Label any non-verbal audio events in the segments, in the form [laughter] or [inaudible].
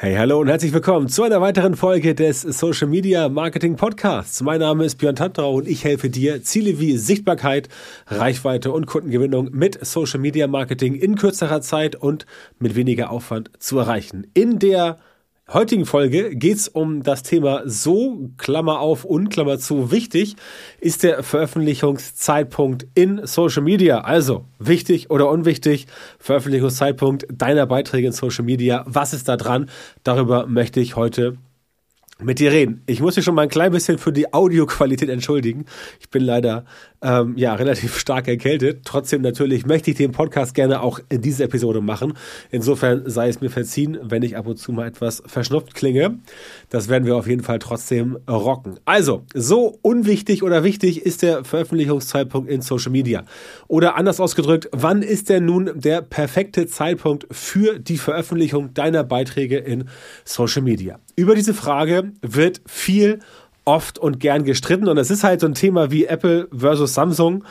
Hey, hallo und herzlich willkommen zu einer weiteren Folge des Social Media Marketing Podcasts. Mein Name ist Björn Tantrau und ich helfe dir, Ziele wie Sichtbarkeit, Reichweite und Kundengewinnung mit Social Media Marketing in kürzerer Zeit und mit weniger Aufwand zu erreichen. In der heutigen Folge geht's um das Thema so, Klammer auf und Klammer zu, wichtig ist der Veröffentlichungszeitpunkt in Social Media. Also wichtig oder unwichtig, Veröffentlichungszeitpunkt deiner Beiträge in Social Media. Was ist da dran? Darüber möchte ich heute mit dir reden. Ich muss mich schon mal ein klein bisschen für die Audioqualität entschuldigen. Ich bin leider ähm, ja relativ [laughs] stark erkältet. Trotzdem natürlich möchte ich den Podcast gerne auch in dieser Episode machen. Insofern sei es mir verziehen, wenn ich ab und zu mal etwas verschnupft klinge. Das werden wir auf jeden Fall trotzdem rocken. Also, so unwichtig oder wichtig ist der Veröffentlichungszeitpunkt in Social Media. Oder anders ausgedrückt, wann ist denn nun der perfekte Zeitpunkt für die Veröffentlichung deiner Beiträge in Social Media? Über diese Frage wird viel oft und gern gestritten. Und es ist halt so ein Thema wie Apple versus Samsung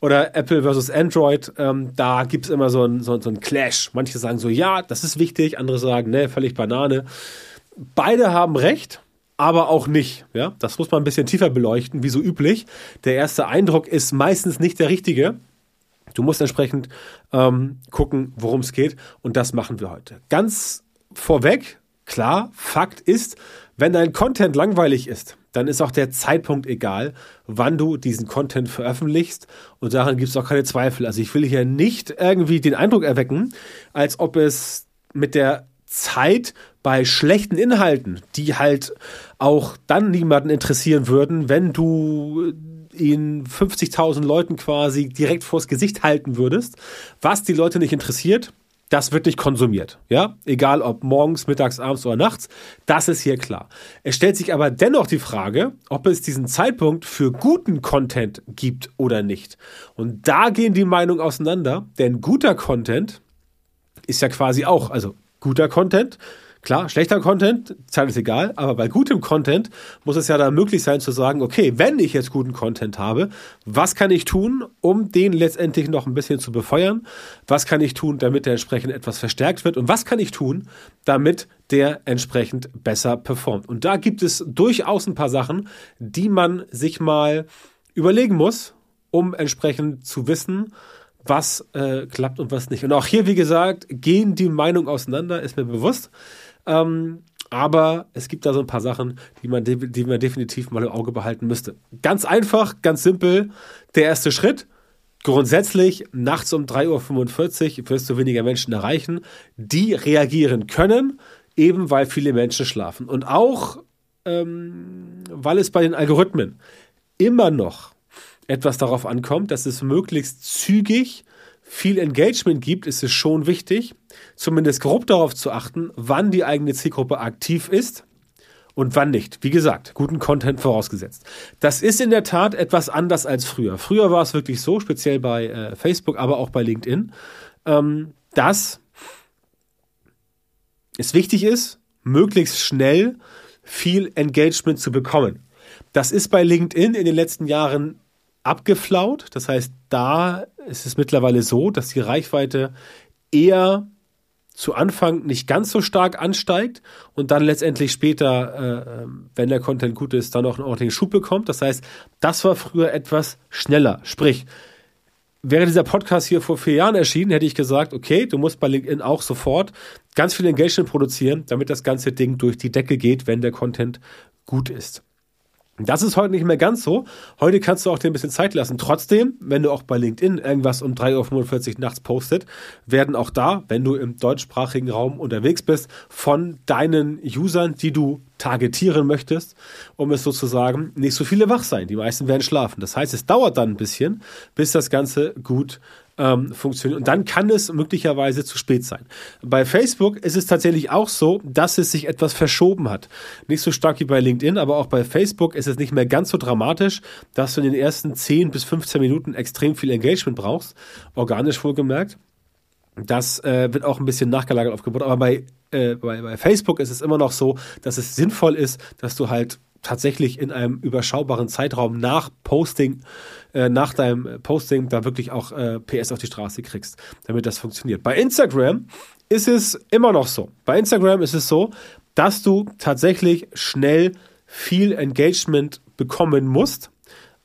oder Apple versus Android. Ähm, da gibt es immer so einen so, so Clash. Manche sagen so, ja, das ist wichtig. Andere sagen, ne, völlig Banane. Beide haben recht. Aber auch nicht. Ja, das muss man ein bisschen tiefer beleuchten, wie so üblich. Der erste Eindruck ist meistens nicht der richtige. Du musst entsprechend ähm, gucken, worum es geht. Und das machen wir heute. Ganz vorweg, klar, Fakt ist, wenn dein Content langweilig ist, dann ist auch der Zeitpunkt egal, wann du diesen Content veröffentlichst. Und daran gibt es auch keine Zweifel. Also ich will hier nicht irgendwie den Eindruck erwecken, als ob es mit der Zeit bei schlechten Inhalten, die halt auch dann niemanden interessieren würden, wenn du ihn 50.000 Leuten quasi direkt vors Gesicht halten würdest, was die Leute nicht interessiert, das wird nicht konsumiert. Ja, egal ob morgens, mittags, abends oder nachts. Das ist hier klar. Es stellt sich aber dennoch die Frage, ob es diesen Zeitpunkt für guten Content gibt oder nicht. Und da gehen die Meinungen auseinander, denn guter Content ist ja quasi auch, also guter Content Klar, schlechter Content, Zeit ist egal, aber bei gutem Content muss es ja dann möglich sein zu sagen, okay, wenn ich jetzt guten Content habe, was kann ich tun, um den letztendlich noch ein bisschen zu befeuern? Was kann ich tun, damit der entsprechend etwas verstärkt wird? Und was kann ich tun, damit der entsprechend besser performt? Und da gibt es durchaus ein paar Sachen, die man sich mal überlegen muss, um entsprechend zu wissen, was äh, klappt und was nicht. Und auch hier, wie gesagt, gehen die Meinungen auseinander, ist mir bewusst. Ähm, aber es gibt da so ein paar Sachen, die man, die man definitiv mal im Auge behalten müsste. Ganz einfach, ganz simpel. Der erste Schritt. Grundsätzlich nachts um 3.45 Uhr wirst du weniger Menschen erreichen, die reagieren können, eben weil viele Menschen schlafen. Und auch, ähm, weil es bei den Algorithmen immer noch etwas darauf ankommt, dass es möglichst zügig viel Engagement gibt, ist es schon wichtig, zumindest grob darauf zu achten, wann die eigene Zielgruppe aktiv ist und wann nicht. Wie gesagt, guten Content vorausgesetzt. Das ist in der Tat etwas anders als früher. Früher war es wirklich so, speziell bei äh, Facebook, aber auch bei LinkedIn, ähm, dass es wichtig ist, möglichst schnell viel Engagement zu bekommen. Das ist bei LinkedIn in den letzten Jahren abgeflaut. Das heißt, da ist es mittlerweile so, dass die Reichweite eher zu Anfang nicht ganz so stark ansteigt und dann letztendlich später, äh, ähm, wenn der Content gut ist, dann auch einen ordentlichen Schub bekommt. Das heißt, das war früher etwas schneller. Sprich, wäre dieser Podcast hier vor vier Jahren erschienen, hätte ich gesagt, okay, du musst bei LinkedIn auch sofort ganz viel Engagement produzieren, damit das ganze Ding durch die Decke geht, wenn der Content gut ist. Das ist heute nicht mehr ganz so. Heute kannst du auch dir ein bisschen Zeit lassen. Trotzdem, wenn du auch bei LinkedIn irgendwas um 3.45 Uhr nachts postet, werden auch da, wenn du im deutschsprachigen Raum unterwegs bist, von deinen Usern, die du targetieren möchtest, um es sozusagen, nicht so viele wach sein. Die meisten werden schlafen. Das heißt, es dauert dann ein bisschen, bis das Ganze gut ähm, funktioniert. Und dann kann es möglicherweise zu spät sein. Bei Facebook ist es tatsächlich auch so, dass es sich etwas verschoben hat. Nicht so stark wie bei LinkedIn, aber auch bei Facebook ist es nicht mehr ganz so dramatisch, dass du in den ersten 10 bis 15 Minuten extrem viel Engagement brauchst. Organisch wohlgemerkt. Das äh, wird auch ein bisschen nachgelagert aufgebaut. Aber bei, äh, bei, bei Facebook ist es immer noch so, dass es sinnvoll ist, dass du halt tatsächlich in einem überschaubaren Zeitraum nach Posting, äh, nach deinem Posting da wirklich auch äh, PS auf die Straße kriegst, damit das funktioniert. Bei Instagram ist es immer noch so. Bei Instagram ist es so, dass du tatsächlich schnell viel Engagement bekommen musst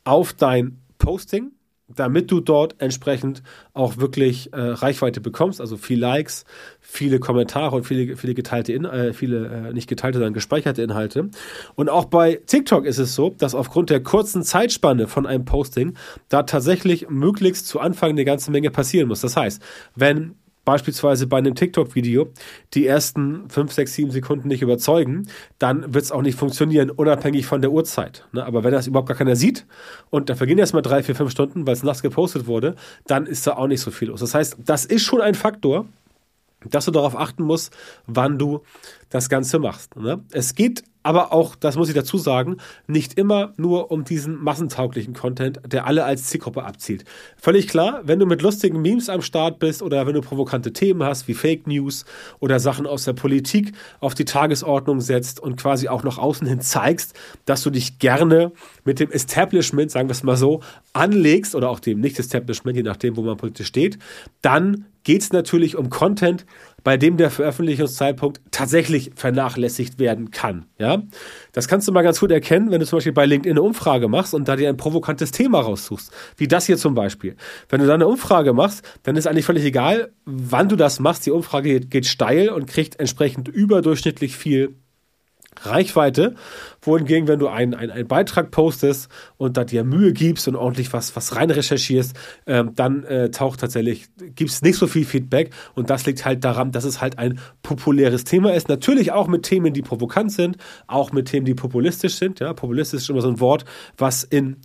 auf dein Posting, damit du dort entsprechend auch wirklich äh, Reichweite bekommst, also viel Likes, viele Kommentare und viele, viele geteilte, In äh, viele äh, nicht geteilte, sondern gespeicherte Inhalte. Und auch bei TikTok ist es so, dass aufgrund der kurzen Zeitspanne von einem Posting da tatsächlich möglichst zu Anfang eine ganze Menge passieren muss. Das heißt, wenn beispielsweise bei einem TikTok-Video die ersten 5, 6, 7 Sekunden nicht überzeugen, dann wird es auch nicht funktionieren, unabhängig von der Uhrzeit. Ne? Aber wenn das überhaupt gar keiner sieht und da vergehen erst mal 3, 4, 5 Stunden, weil es nachts gepostet wurde, dann ist da auch nicht so viel los. Das heißt, das ist schon ein Faktor, dass du darauf achten musst, wann du das Ganze machst. Ne? Es geht aber auch, das muss ich dazu sagen, nicht immer nur um diesen massentauglichen Content, der alle als Zielgruppe abzielt. Völlig klar, wenn du mit lustigen Memes am Start bist oder wenn du provokante Themen hast, wie Fake News oder Sachen aus der Politik auf die Tagesordnung setzt und quasi auch nach außen hin zeigst, dass du dich gerne mit dem Establishment, sagen wir es mal so, anlegst oder auch dem Nicht-Establishment, je nachdem, wo man politisch steht, dann geht es natürlich um Content, bei dem der Veröffentlichungszeitpunkt tatsächlich vernachlässigt werden kann. Ja? Das kannst du mal ganz gut erkennen, wenn du zum Beispiel bei LinkedIn eine Umfrage machst und da dir ein provokantes Thema raussuchst. Wie das hier zum Beispiel. Wenn du da eine Umfrage machst, dann ist eigentlich völlig egal, wann du das machst. Die Umfrage geht steil und kriegt entsprechend überdurchschnittlich viel Reichweite. Wohingegen, wenn du einen, einen, einen Beitrag postest und da dir Mühe gibst und ordentlich was, was rein recherchierst, ähm, dann äh, taucht tatsächlich, gibt es nicht so viel Feedback. Und das liegt halt daran, dass es halt ein populäres Thema ist. Natürlich auch mit Themen, die provokant sind, auch mit Themen, die populistisch sind. Ja, populistisch ist immer so ein Wort, was in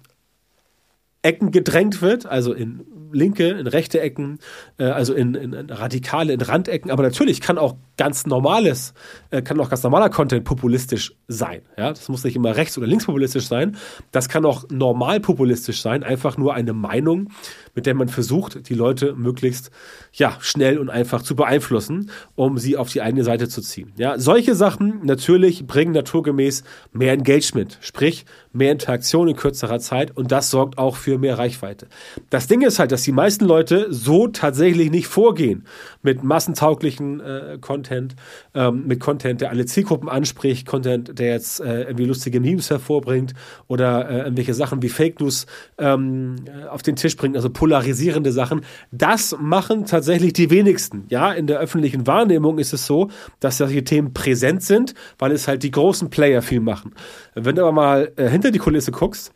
Ecken gedrängt wird, also in linke, in rechte Ecken, äh, also in, in, in, radikale, in Randecken. Aber natürlich kann auch ganz normales, äh, kann auch ganz normaler Content populistisch sein. Ja, das muss nicht immer rechts- oder linkspopulistisch sein. Das kann auch normal populistisch sein. Einfach nur eine Meinung, mit der man versucht, die Leute möglichst ja, schnell und einfach zu beeinflussen, um sie auf die eigene Seite zu ziehen. Ja, solche Sachen natürlich bringen naturgemäß mehr Engagement, sprich mehr Interaktion in kürzerer Zeit und das sorgt auch für mehr Reichweite. Das Ding ist halt, dass die meisten Leute so tatsächlich nicht vorgehen mit massentauglichen äh, Content, ähm, mit Content, der alle Zielgruppen anspricht, Content, der jetzt äh, irgendwie lustige Memes hervorbringt oder äh, irgendwelche Sachen wie Fake News ähm, auf den Tisch bringt, also polarisierende Sachen. Das machen tatsächlich die wenigsten. Ja, in der öffentlichen Wahrnehmung ist es so, dass solche Themen präsent sind, weil es halt die großen Player viel machen. Wenn du aber mal äh, hinter die Kulisse guckst,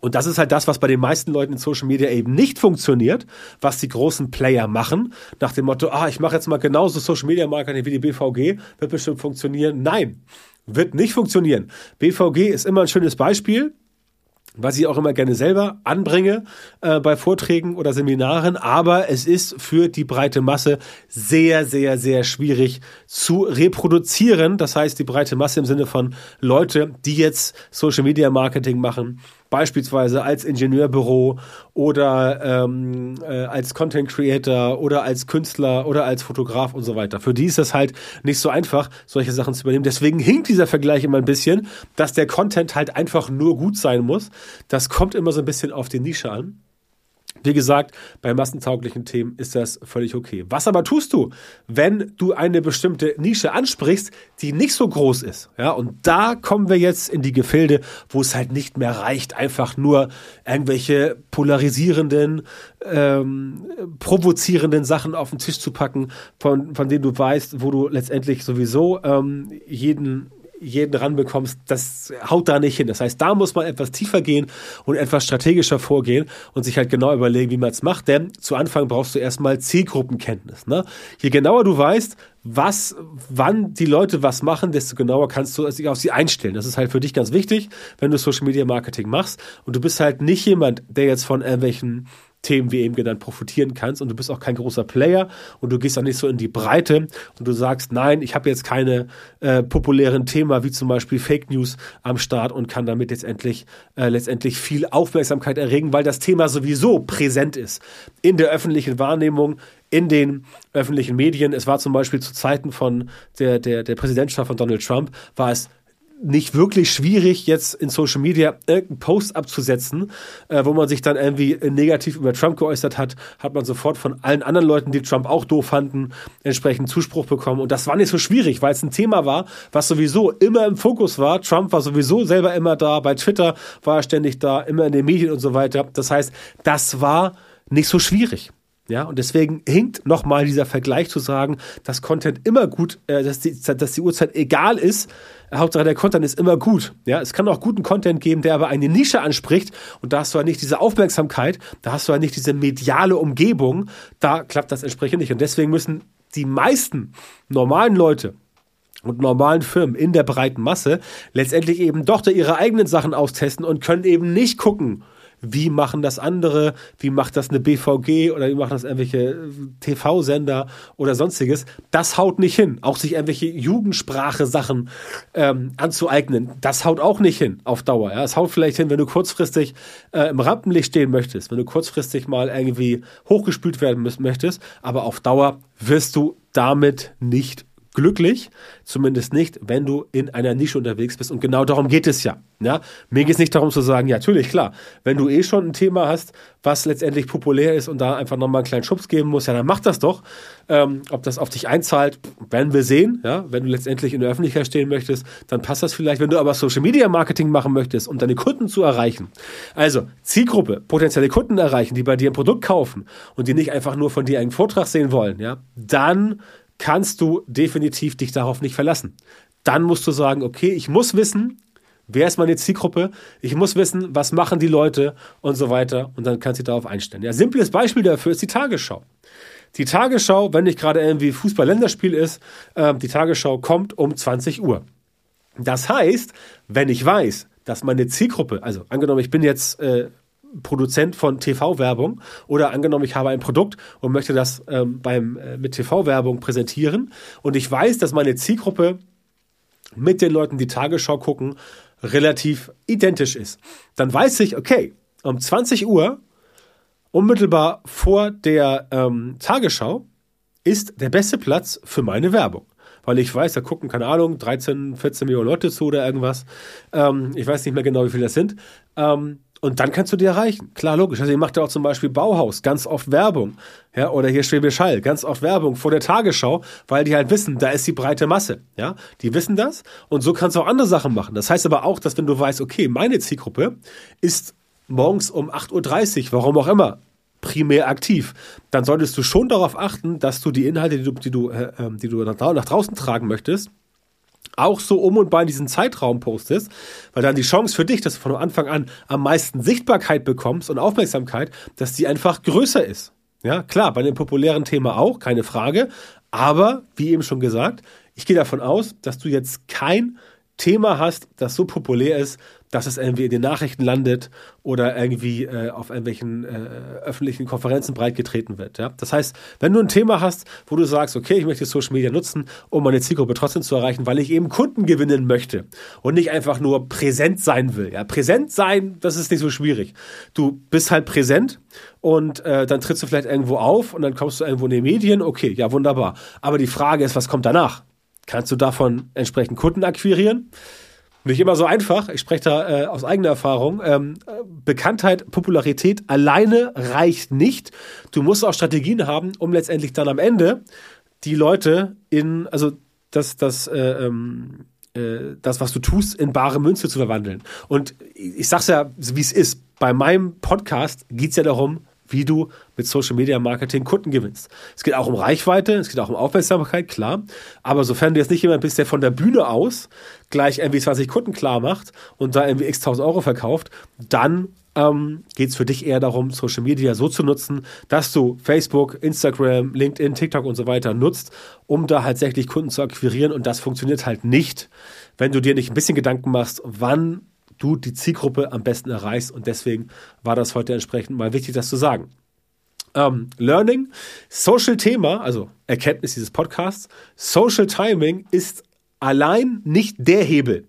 und das ist halt das, was bei den meisten Leuten in Social Media eben nicht funktioniert, was die großen Player machen, nach dem Motto, ah, ich mache jetzt mal genauso Social Media Marketing wie die BVG, wird bestimmt funktionieren. Nein, wird nicht funktionieren. BVG ist immer ein schönes Beispiel, was ich auch immer gerne selber anbringe äh, bei Vorträgen oder Seminaren, aber es ist für die breite Masse sehr, sehr, sehr schwierig zu reproduzieren. Das heißt, die breite Masse im Sinne von Leute, die jetzt Social Media Marketing machen, beispielsweise als Ingenieurbüro oder ähm, äh, als Content Creator oder als Künstler oder als Fotograf und so weiter. Für die ist es halt nicht so einfach, solche Sachen zu übernehmen. Deswegen hinkt dieser Vergleich immer ein bisschen, dass der Content halt einfach nur gut sein muss. Das kommt immer so ein bisschen auf die Nische an. Wie gesagt, bei massentauglichen Themen ist das völlig okay. Was aber tust du, wenn du eine bestimmte Nische ansprichst, die nicht so groß ist? Ja, und da kommen wir jetzt in die Gefilde, wo es halt nicht mehr reicht, einfach nur irgendwelche polarisierenden, ähm, provozierenden Sachen auf den Tisch zu packen, von, von denen du weißt, wo du letztendlich sowieso ähm, jeden jeden ranbekommst, das haut da nicht hin. Das heißt, da muss man etwas tiefer gehen und etwas strategischer vorgehen und sich halt genau überlegen, wie man es macht. Denn zu Anfang brauchst du erstmal Zielgruppenkenntnis. Ne? Je genauer du weißt, was, wann die Leute was machen, desto genauer kannst du sich auf sie einstellen. Das ist halt für dich ganz wichtig, wenn du Social Media Marketing machst. Und du bist halt nicht jemand, der jetzt von irgendwelchen Themen wie eben genannt profitieren kannst und du bist auch kein großer Player und du gehst auch nicht so in die Breite und du sagst, nein, ich habe jetzt keine äh, populären Themen wie zum Beispiel Fake News am Start und kann damit jetzt endlich, äh, letztendlich viel Aufmerksamkeit erregen, weil das Thema sowieso präsent ist in der öffentlichen Wahrnehmung, in den öffentlichen Medien. Es war zum Beispiel zu Zeiten von der, der, der Präsidentschaft von Donald Trump, war es nicht wirklich schwierig, jetzt in Social Media irgendeinen Post abzusetzen, äh, wo man sich dann irgendwie negativ über Trump geäußert hat, hat man sofort von allen anderen Leuten, die Trump auch doof fanden, entsprechend Zuspruch bekommen. Und das war nicht so schwierig, weil es ein Thema war, was sowieso immer im Fokus war. Trump war sowieso selber immer da, bei Twitter war er ständig da, immer in den Medien und so weiter. Das heißt, das war nicht so schwierig. Ja, und deswegen hinkt nochmal dieser Vergleich zu sagen, dass Content immer gut, äh, dass, die, dass die Uhrzeit egal ist. Hauptsache der Content ist immer gut. Ja, es kann auch guten Content geben, der aber eine Nische anspricht und da hast du ja nicht diese Aufmerksamkeit, da hast du ja nicht diese mediale Umgebung, da klappt das entsprechend nicht. Und deswegen müssen die meisten normalen Leute, und normalen Firmen in der breiten Masse letztendlich eben doch da ihre eigenen Sachen austesten und können eben nicht gucken, wie machen das andere, wie macht das eine BVG oder wie machen das irgendwelche äh, TV-Sender oder sonstiges. Das haut nicht hin. Auch sich irgendwelche Jugendsprache-Sachen ähm, anzueignen, das haut auch nicht hin auf Dauer. Ja. Es haut vielleicht hin, wenn du kurzfristig äh, im Rampenlicht stehen möchtest, wenn du kurzfristig mal irgendwie hochgespült werden möchtest, aber auf Dauer wirst du damit nicht glücklich, zumindest nicht, wenn du in einer Nische unterwegs bist. Und genau darum geht es ja. ja? Mir geht es nicht darum zu sagen, ja, natürlich, klar, wenn du eh schon ein Thema hast, was letztendlich populär ist und da einfach nochmal einen kleinen Schubs geben muss, ja, dann mach das doch. Ähm, ob das auf dich einzahlt, werden wir sehen. Ja? Wenn du letztendlich in der Öffentlichkeit stehen möchtest, dann passt das vielleicht. Wenn du aber Social Media Marketing machen möchtest, um deine Kunden zu erreichen, also Zielgruppe, potenzielle Kunden erreichen, die bei dir ein Produkt kaufen und die nicht einfach nur von dir einen Vortrag sehen wollen, ja, dann kannst du definitiv dich darauf nicht verlassen. Dann musst du sagen, okay, ich muss wissen, wer ist meine Zielgruppe, ich muss wissen, was machen die Leute und so weiter und dann kannst du dich darauf einstellen. Ja, simples Beispiel dafür ist die Tagesschau. Die Tagesschau, wenn nicht gerade irgendwie Fußball-Länderspiel ist, äh, die Tagesschau kommt um 20 Uhr. Das heißt, wenn ich weiß, dass meine Zielgruppe, also angenommen, ich bin jetzt äh, Produzent von TV-Werbung oder angenommen, ich habe ein Produkt und möchte das ähm, beim, äh, mit TV-Werbung präsentieren und ich weiß, dass meine Zielgruppe mit den Leuten, die Tagesschau gucken, relativ identisch ist. Dann weiß ich, okay, um 20 Uhr, unmittelbar vor der ähm, Tagesschau, ist der beste Platz für meine Werbung weil ich weiß, da gucken, keine Ahnung, 13, 14 Millionen Leute zu oder irgendwas. Ähm, ich weiß nicht mehr genau, wie viele das sind. Ähm, und dann kannst du die erreichen. Klar, logisch. Also ihr macht ja auch zum Beispiel Bauhaus, ganz oft Werbung. Ja, oder hier Schwäbisch Hall, ganz oft Werbung vor der Tagesschau, weil die halt wissen, da ist die breite Masse. Ja, die wissen das. Und so kannst du auch andere Sachen machen. Das heißt aber auch, dass wenn du weißt, okay, meine Zielgruppe ist morgens um 8.30 Uhr, warum auch immer, primär aktiv, dann solltest du schon darauf achten, dass du die Inhalte, die du, die du, äh, ähm, die du nach draußen tragen möchtest, auch so um und bei diesen Zeitraum postest, weil dann die Chance für dich, dass du von Anfang an am meisten Sichtbarkeit bekommst und Aufmerksamkeit, dass die einfach größer ist. Ja, klar, bei dem populären Thema auch, keine Frage. Aber, wie eben schon gesagt, ich gehe davon aus, dass du jetzt kein Thema hast, das so populär ist, dass es irgendwie in den Nachrichten landet oder irgendwie äh, auf irgendwelchen äh, öffentlichen Konferenzen breitgetreten wird. Ja? Das heißt, wenn du ein Thema hast, wo du sagst, okay, ich möchte Social Media nutzen, um meine Zielgruppe trotzdem zu erreichen, weil ich eben Kunden gewinnen möchte und nicht einfach nur präsent sein will. Ja? Präsent sein, das ist nicht so schwierig. Du bist halt präsent und äh, dann trittst du vielleicht irgendwo auf und dann kommst du irgendwo in die Medien. Okay, ja, wunderbar. Aber die Frage ist, was kommt danach? Kannst du davon entsprechend Kunden akquirieren? Nicht immer so einfach. Ich spreche da äh, aus eigener Erfahrung. Ähm, Bekanntheit, Popularität alleine reicht nicht. Du musst auch Strategien haben, um letztendlich dann am Ende die Leute in, also das, das, äh, ähm, äh, das, was du tust, in bare Münze zu verwandeln. Und ich sag's ja, wie es ist. Bei meinem Podcast geht's ja darum, wie du mit Social Media Marketing Kunden gewinnst. Es geht auch um Reichweite, es geht auch um Aufmerksamkeit, klar. Aber sofern du jetzt nicht jemand bist, der von der Bühne aus gleich irgendwie 20 Kunden klar macht und da irgendwie x tausend Euro verkauft, dann ähm, geht es für dich eher darum, Social Media so zu nutzen, dass du Facebook, Instagram, LinkedIn, TikTok und so weiter nutzt, um da halt tatsächlich Kunden zu akquirieren. Und das funktioniert halt nicht, wenn du dir nicht ein bisschen Gedanken machst, wann du die Zielgruppe am besten erreichst. Und deswegen war das heute entsprechend mal wichtig, das zu sagen. Ähm, Learning, Social Thema, also Erkenntnis dieses Podcasts, Social Timing ist allein nicht der Hebel.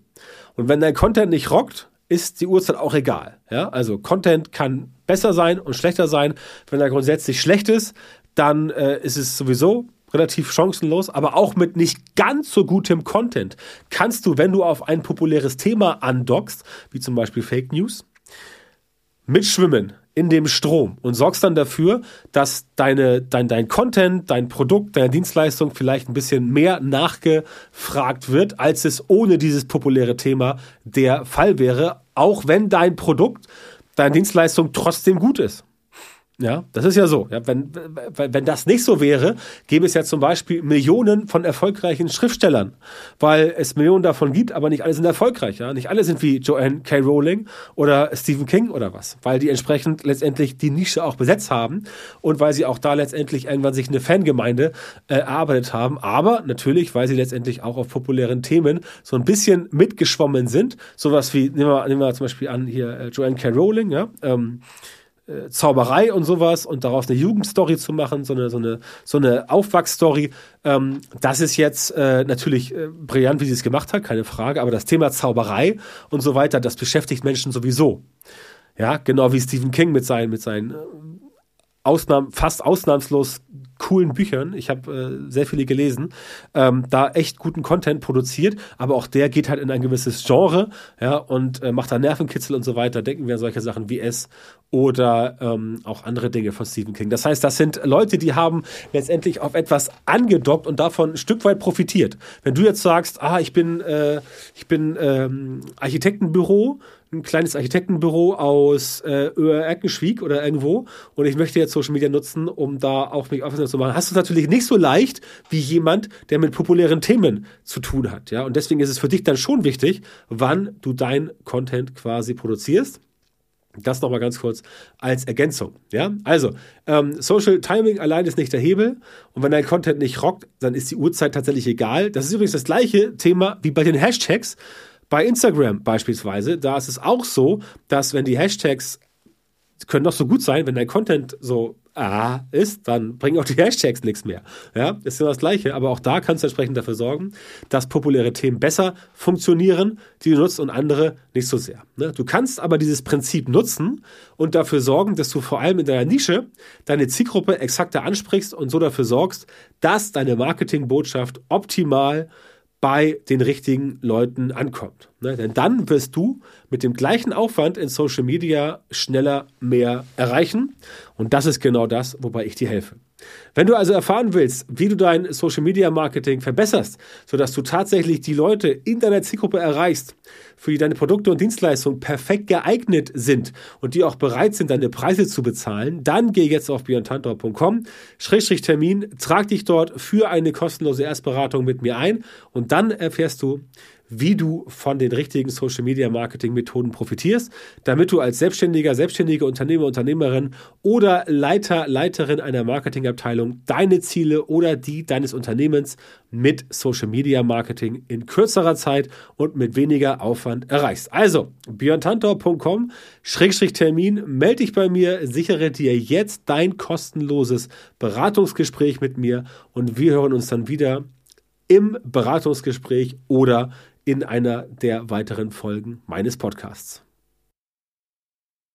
Und wenn dein Content nicht rockt, ist die Uhrzeit auch egal. Ja? Also Content kann besser sein und schlechter sein. Wenn er grundsätzlich schlecht ist, dann äh, ist es sowieso relativ chancenlos, aber auch mit nicht ganz so gutem Content kannst du, wenn du auf ein populäres Thema andockst, wie zum Beispiel Fake News, mitschwimmen in dem Strom und sorgst dann dafür, dass deine, dein, dein Content, dein Produkt, deine Dienstleistung vielleicht ein bisschen mehr nachgefragt wird, als es ohne dieses populäre Thema der Fall wäre, auch wenn dein Produkt, deine Dienstleistung trotzdem gut ist. Ja, das ist ja so. Ja, wenn, wenn das nicht so wäre, gäbe es ja zum Beispiel Millionen von erfolgreichen Schriftstellern, weil es Millionen davon gibt, aber nicht alle sind erfolgreich. Ja? Nicht alle sind wie Joanne K. Rowling oder Stephen King oder was, weil die entsprechend letztendlich die Nische auch besetzt haben und weil sie auch da letztendlich irgendwann sich eine Fangemeinde äh, erarbeitet haben. Aber natürlich, weil sie letztendlich auch auf populären Themen so ein bisschen mitgeschwommen sind. Sowas wie, nehmen wir, nehmen wir zum Beispiel an hier äh, Joanne K. Rowling, ja. Ähm, äh, Zauberei und sowas und daraus eine Jugendstory zu machen, so eine, so eine, so eine Aufwachsstory, ähm, das ist jetzt äh, natürlich äh, brillant, wie sie es gemacht hat, keine Frage, aber das Thema Zauberei und so weiter, das beschäftigt Menschen sowieso. Ja, genau wie Stephen King mit seinen, mit seinen äh, Ausnahmen, fast ausnahmslos coolen Büchern. Ich habe äh, sehr viele gelesen, ähm, da echt guten Content produziert, aber auch der geht halt in ein gewisses Genre, ja, und äh, macht da Nervenkitzel und so weiter. Denken wir an solche Sachen wie S oder ähm, auch andere Dinge von Stephen King. Das heißt, das sind Leute, die haben letztendlich auf etwas angedockt und davon ein Stück weit profitiert. Wenn du jetzt sagst, ah, ich bin, äh, ich bin ähm, Architektenbüro ein kleines Architektenbüro aus äh, Erkenschwieg oder irgendwo und ich möchte jetzt Social Media nutzen, um da auch mich aufmerksam zu machen, hast du es natürlich nicht so leicht wie jemand, der mit populären Themen zu tun hat. Ja? Und deswegen ist es für dich dann schon wichtig, wann du dein Content quasi produzierst. Das nochmal ganz kurz als Ergänzung. Ja, also ähm, Social Timing allein ist nicht der Hebel und wenn dein Content nicht rockt, dann ist die Uhrzeit tatsächlich egal. Das ist übrigens das gleiche Thema wie bei den Hashtags. Bei Instagram beispielsweise, da ist es auch so, dass wenn die Hashtags können doch so gut sein, wenn dein Content so ah, ist, dann bringen auch die Hashtags nichts mehr. Ja, ist ja das Gleiche. Aber auch da kannst du entsprechend dafür sorgen, dass populäre Themen besser funktionieren, die du nutzt und andere nicht so sehr. Ne? Du kannst aber dieses Prinzip nutzen und dafür sorgen, dass du vor allem in deiner Nische deine Zielgruppe exakter ansprichst und so dafür sorgst, dass deine Marketingbotschaft optimal bei den richtigen Leuten ankommt. Ne? Denn dann wirst du mit dem gleichen Aufwand in Social Media schneller mehr erreichen. Und das ist genau das, wobei ich dir helfe. Wenn du also erfahren willst, wie du dein Social Media Marketing verbesserst, sodass du tatsächlich die Leute in deiner Zielgruppe erreichst, für die deine Produkte und Dienstleistungen perfekt geeignet sind und die auch bereit sind, deine Preise zu bezahlen, dann geh jetzt auf björntantor.com, Schrägstrich Termin, trag dich dort für eine kostenlose Erstberatung mit mir ein und dann erfährst du, wie du von den richtigen Social Media Marketing Methoden profitierst, damit du als Selbstständiger, selbstständige Unternehmer, Unternehmerin oder Leiter, Leiterin einer Marketingabteilung deine Ziele oder die deines Unternehmens mit Social Media Marketing in kürzerer Zeit und mit weniger Aufwand erreichst. Also, björntantor.com Schrägstrich Termin, melde dich bei mir, sichere dir jetzt dein kostenloses Beratungsgespräch mit mir und wir hören uns dann wieder im Beratungsgespräch oder in einer der weiteren Folgen meines Podcasts.